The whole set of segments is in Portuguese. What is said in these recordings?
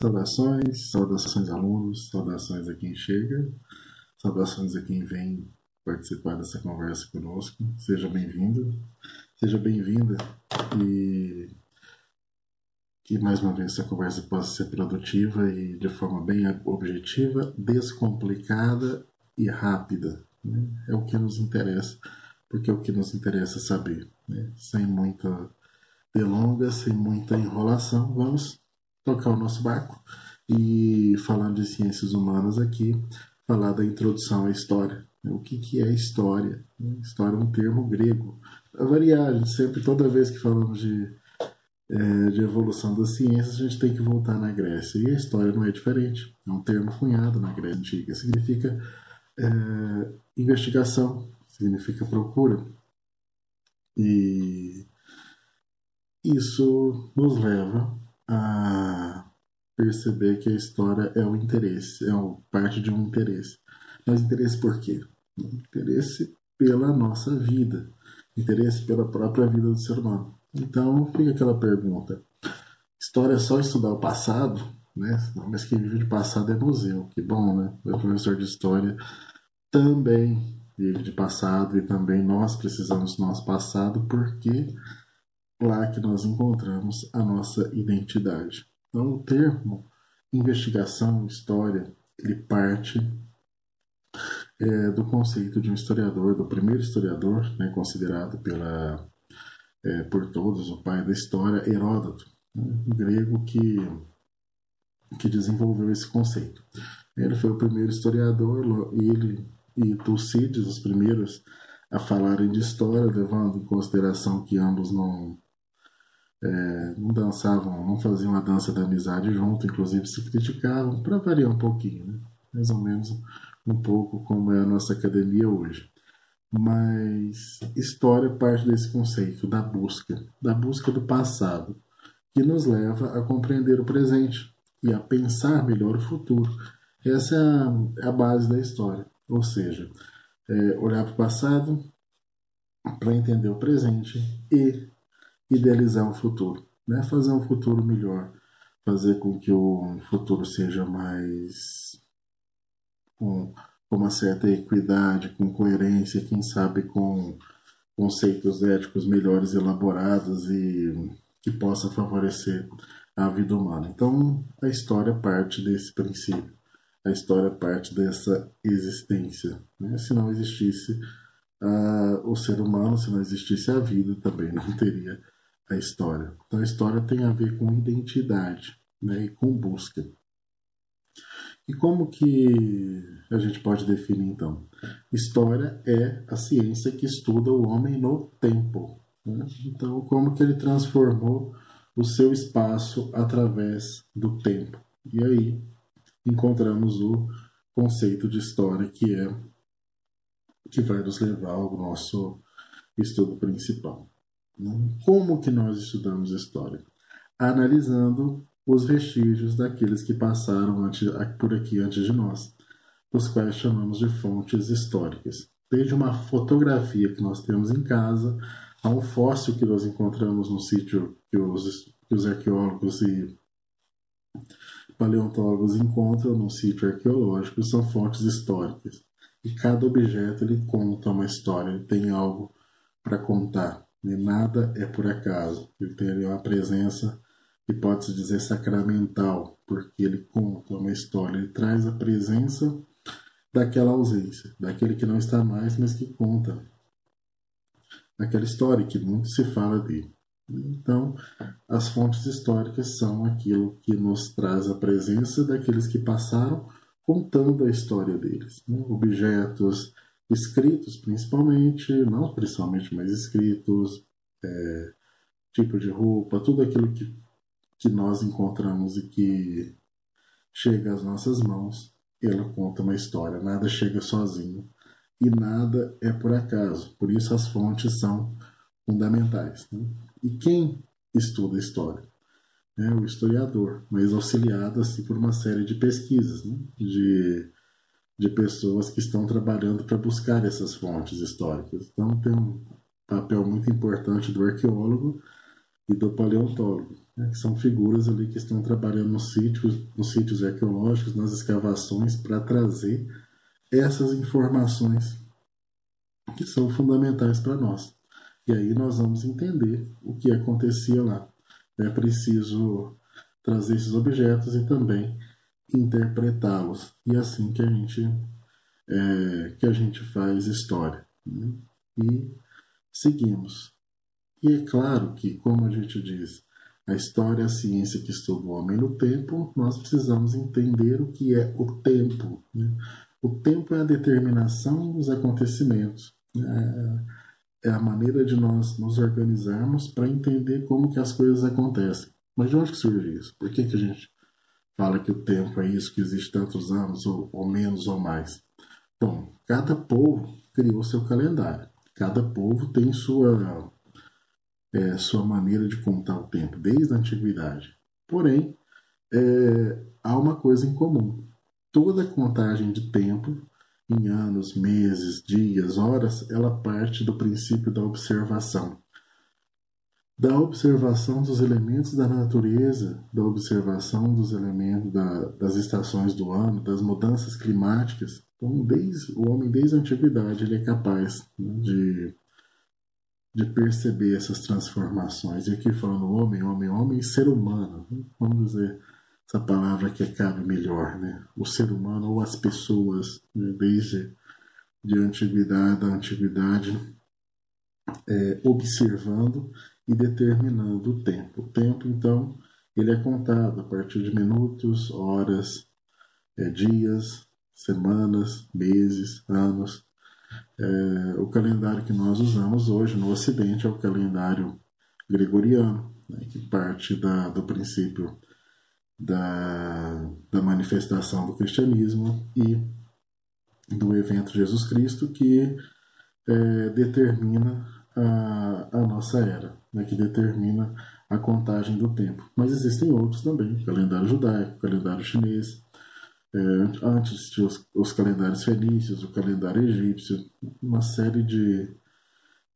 Saudações, saudações alunos, saudações a quem chega, saudações a quem vem participar dessa conversa conosco. Seja bem-vindo, seja bem-vinda e que mais uma vez essa conversa possa ser produtiva e de forma bem objetiva, descomplicada e rápida. Né? É o que nos interessa, porque é o que nos interessa saber, né? sem muita delongas, sem muita enrolação. Vamos tocar o nosso barco e falando de ciências humanas aqui, falar da introdução à história. O que, que é história? História é um termo grego. Variar, a gente sempre, toda vez que falamos de, é, de evolução das ciências, a gente tem que voltar na Grécia. E a história não é diferente. É um termo cunhado na Grécia Antiga. Significa é, investigação, significa procura. E isso nos leva a perceber que a história é o interesse, é parte de um interesse. Mas interesse por quê? Interesse pela nossa vida, interesse pela própria vida do ser humano. Então fica aquela pergunta: história é só estudar o passado? Né? Mas quem vive de passado é museu, que bom, né? O professor de história também vive de passado e também nós precisamos do nosso passado porque lá que nós encontramos a nossa identidade. Então, o termo investigação, história, ele parte é, do conceito de um historiador, do primeiro historiador, né, considerado pela, é, por todos o pai da história, Heródoto, né, um grego que, que desenvolveu esse conceito. Ele foi o primeiro historiador, ele e Tucídides, os primeiros a falarem de história, levando em consideração que ambos não é, não dançavam, não faziam a dança da amizade junto, inclusive se criticavam, para variar um pouquinho, né? mais ou menos um pouco como é a nossa academia hoje. Mas história parte desse conceito da busca, da busca do passado, que nos leva a compreender o presente e a pensar melhor o futuro. Essa é a, é a base da história, ou seja, é, olhar para o passado para entender o presente e idealizar um futuro, né? fazer um futuro melhor, fazer com que o futuro seja mais com, com uma certa equidade, com coerência, quem sabe com conceitos éticos melhores elaborados e que possa favorecer a vida humana. Então, a história parte desse princípio, a história parte dessa existência. Né? Se não existisse uh, o ser humano, se não existisse a vida, também não teria a história. Então a história tem a ver com identidade né, e com busca. E como que a gente pode definir então? História é a ciência que estuda o homem no tempo. Né? Então, como que ele transformou o seu espaço através do tempo? E aí encontramos o conceito de história que é que vai nos levar ao nosso estudo principal. Como que nós estudamos história? Analisando os vestígios daqueles que passaram antes, por aqui antes de nós, os quais chamamos de fontes históricas. Desde uma fotografia que nós temos em casa, a um fóssil que nós encontramos no sítio que os, que os arqueólogos e paleontólogos encontram no sítio arqueológico, são fontes históricas. E cada objeto ele conta uma história, ele tem algo para contar. E nada é por acaso. Ele tem ali uma presença que pode-se dizer sacramental, porque ele conta uma história, ele traz a presença daquela ausência, daquele que não está mais, mas que conta aquela história que muito se fala dele. Então, as fontes históricas são aquilo que nos traz a presença daqueles que passaram contando a história deles. Né? Objetos, escritos principalmente, não principalmente, mas escritos, é, tipo de roupa, tudo aquilo que, que nós encontramos e que chega às nossas mãos, ela conta uma história, nada chega sozinho e nada é por acaso, por isso as fontes são fundamentais. Né? E quem estuda história? É o historiador, mas auxiliado assim, por uma série de pesquisas, né? de de pessoas que estão trabalhando para buscar essas fontes históricas. Então, tem um papel muito importante do arqueólogo e do paleontólogo, né, que são figuras ali que estão trabalhando nos sítios, nos sítios arqueológicos, nas escavações, para trazer essas informações que são fundamentais para nós. E aí nós vamos entender o que acontecia lá. É preciso trazer esses objetos e também interpretá-los. E é assim que a gente é, que a gente faz história. Né? E seguimos. E é claro que, como a gente diz, a história é a ciência que estuda o homem no tempo, nós precisamos entender o que é o tempo. Né? O tempo é a determinação dos acontecimentos. É, é a maneira de nós nos organizarmos para entender como que as coisas acontecem. Mas de onde que surge isso? Por que, que a gente fala que o tempo é isso, que existe tantos anos, ou, ou menos ou mais? Bom, cada povo criou seu calendário. Cada povo tem sua, é, sua maneira de contar o tempo, desde a antiguidade. Porém, é, há uma coisa em comum. Toda contagem de tempo, em anos, meses, dias, horas, ela parte do princípio da observação da observação dos elementos da natureza, da observação dos elementos da, das estações do ano, das mudanças climáticas. Então, desde, o homem, desde a antiguidade, ele é capaz né, de, de perceber essas transformações. E aqui falando homem, homem, homem, ser humano. Né? Vamos dizer essa palavra que cabe melhor, né? O ser humano ou as pessoas, né? desde de antiguidade, da antiguidade, é, observando e determinando o tempo. O tempo, então, ele é contado a partir de minutos, horas, é, dias, semanas, meses, anos. É, o calendário que nós usamos hoje no Ocidente é o calendário gregoriano, né, que parte da, do princípio da, da manifestação do cristianismo e do evento Jesus Cristo, que é, determina a, a nossa era né, que determina a contagem do tempo. Mas existem outros também, calendário judaico, calendário chinês, é, antes tinha os, os, calendários fenícios, o calendário egípcio, uma série de,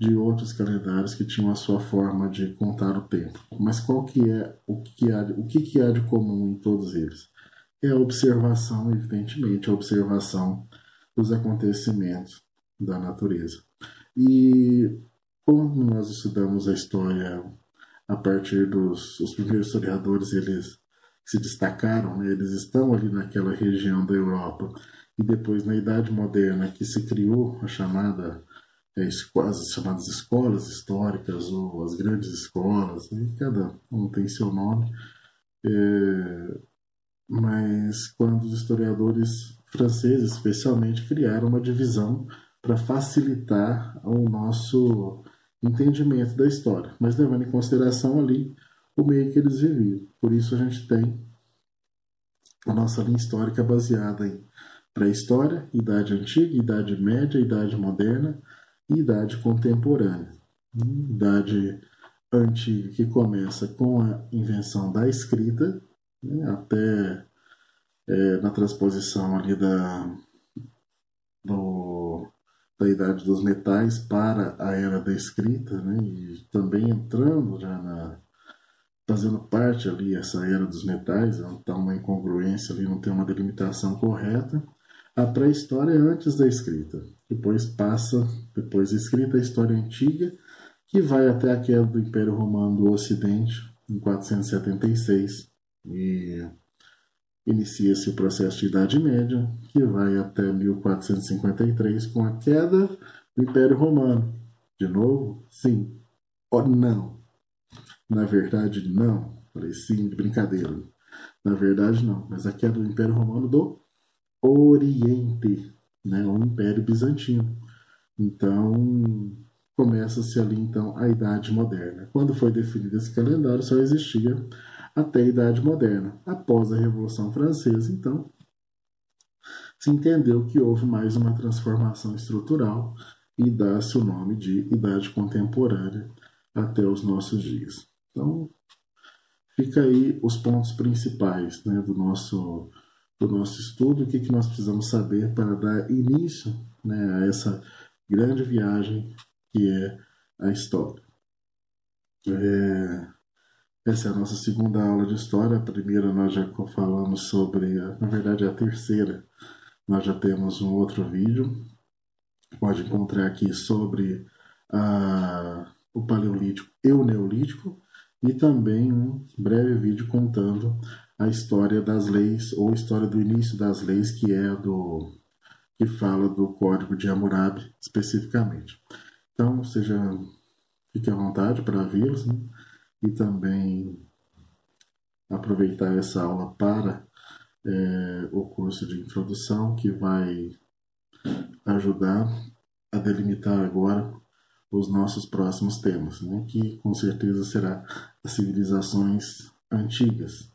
de outros calendários que tinham a sua forma de contar o tempo. Mas qual que é o que há, o que, que há de comum em todos eles? É a observação, evidentemente, a observação dos acontecimentos da natureza. E como nós estudamos a história a partir dos os primeiros historiadores, eles se destacaram, né? eles estão ali naquela região da Europa. E depois, na Idade Moderna, que se criou a chamada, é, as chamadas escolas históricas, ou as grandes escolas, né? cada um tem seu nome. É, mas quando os historiadores franceses, especialmente, criaram uma divisão para facilitar o nosso entendimento da história, mas levando em consideração ali o meio que eles viviam. Por isso a gente tem a nossa linha histórica baseada em pré-história, idade antiga, idade média, idade moderna e idade contemporânea. Idade antiga que começa com a invenção da escrita, né, até é, na transposição ali da, do, da idade dos metais para a era da escrita, né? e também entrando já na fazendo parte ali essa era dos metais, está uma incongruência ali, não tem uma delimitação correta. A pré-história é antes da escrita, depois passa, depois escrita, a história antiga, que vai até a queda do Império Romano do Ocidente, em 476, e inicia-se o processo de Idade Média, que vai até 1453, com a queda do Império Romano. De novo, sim ou não? Na verdade, não. Falei sim, de brincadeira. Na verdade, não. Mas a queda do Império Romano do Oriente, né? o Império Bizantino. Então, começa-se ali então a Idade Moderna. Quando foi definido esse calendário, só existia até a Idade Moderna. Após a Revolução Francesa, então, se entendeu que houve mais uma transformação estrutural e dá-se o nome de Idade Contemporânea até os nossos dias. Então, fica aí os pontos principais né, do, nosso, do nosso estudo, o que, que nós precisamos saber para dar início né, a essa grande viagem que é a história. É, Essa é a nossa segunda aula de história. A primeira nós já falamos sobre, na verdade, a terceira. Nós já temos um outro vídeo. Pode encontrar aqui sobre a, o Paleolítico e o Neolítico e também um breve vídeo contando a história das leis ou a história do início das leis que é do que fala do Código de Hammurabi especificamente. Então, seja fique à vontade para vê-los né? E também aproveitar essa aula para é, o curso de introdução que vai ajudar a delimitar agora os nossos próximos temas, né? que com certeza será as civilizações antigas.